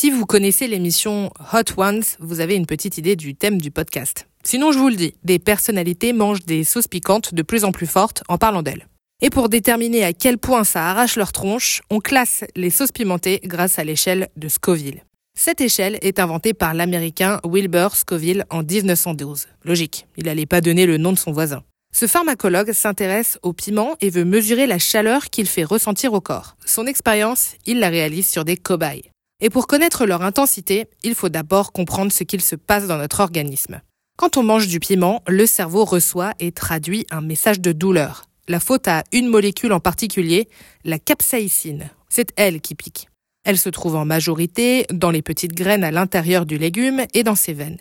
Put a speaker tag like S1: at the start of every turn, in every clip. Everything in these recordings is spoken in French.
S1: Si vous connaissez l'émission Hot Ones, vous avez une petite idée du thème du podcast. Sinon, je vous le dis, des personnalités mangent des sauces piquantes de plus en plus fortes en parlant d'elles. Et pour déterminer à quel point ça arrache leur tronche, on classe les sauces pimentées grâce à l'échelle de Scoville. Cette échelle est inventée par l'américain Wilbur Scoville en 1912. Logique, il n'allait pas donner le nom de son voisin. Ce pharmacologue s'intéresse au piment et veut mesurer la chaleur qu'il fait ressentir au corps. Son expérience, il la réalise sur des cobayes. Et pour connaître leur intensité, il faut d'abord comprendre ce qu'il se passe dans notre organisme. Quand on mange du piment, le cerveau reçoit et traduit un message de douleur. La faute à une molécule en particulier, la capsaïcine. C'est elle qui pique. Elle se trouve en majorité dans les petites graines à l'intérieur du légume et dans ses veines.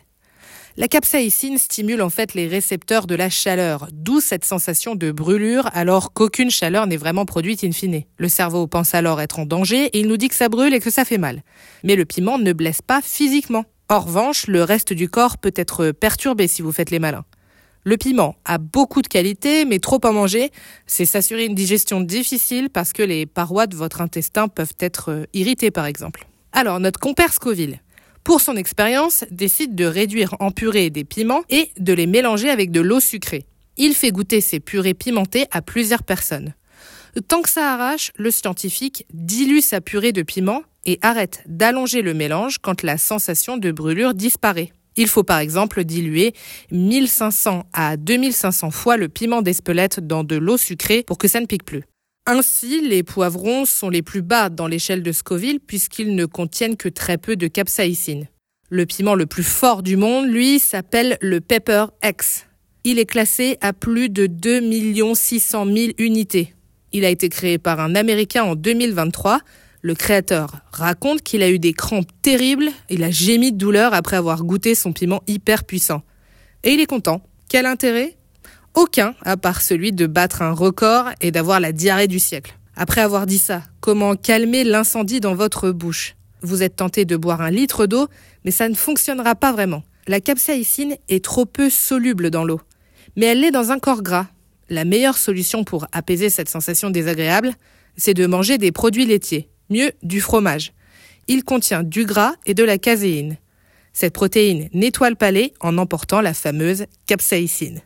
S1: La capsaïcine stimule en fait les récepteurs de la chaleur, d'où cette sensation de brûlure alors qu'aucune chaleur n'est vraiment produite in fine. Le cerveau pense alors être en danger et il nous dit que ça brûle et que ça fait mal. Mais le piment ne blesse pas physiquement. En revanche, le reste du corps peut être perturbé si vous faites les malins. Le piment a beaucoup de qualités, mais trop en manger, c'est s'assurer une digestion difficile parce que les parois de votre intestin peuvent être irritées par exemple. Alors, notre compère Scoville, pour son expérience, décide de réduire en purée des piments et de les mélanger avec de l'eau sucrée. Il fait goûter ces purées pimentées à plusieurs personnes. Tant que ça arrache, le scientifique dilue sa purée de piment et arrête d'allonger le mélange quand la sensation de brûlure disparaît. Il faut par exemple diluer 1500 à 2500 fois le piment d'Espelette dans de l'eau sucrée pour que ça ne pique plus. Ainsi, les poivrons sont les plus bas dans l'échelle de Scoville puisqu'ils ne contiennent que très peu de capsaïcine. Le piment le plus fort du monde, lui, s'appelle le Pepper X. Il est classé à plus de 2 600 000 unités. Il a été créé par un Américain en 2023. Le créateur raconte qu'il a eu des crampes terribles, il a gémi de douleur après avoir goûté son piment hyper puissant. Et il est content. Quel intérêt? Aucun, à part celui de battre un record et d'avoir la diarrhée du siècle. Après avoir dit ça, comment calmer l'incendie dans votre bouche? Vous êtes tenté de boire un litre d'eau, mais ça ne fonctionnera pas vraiment. La capsaïcine est trop peu soluble dans l'eau, mais elle l'est dans un corps gras. La meilleure solution pour apaiser cette sensation désagréable, c'est de manger des produits laitiers, mieux du fromage. Il contient du gras et de la caséine. Cette protéine nettoie le palais en emportant la fameuse capsaïcine.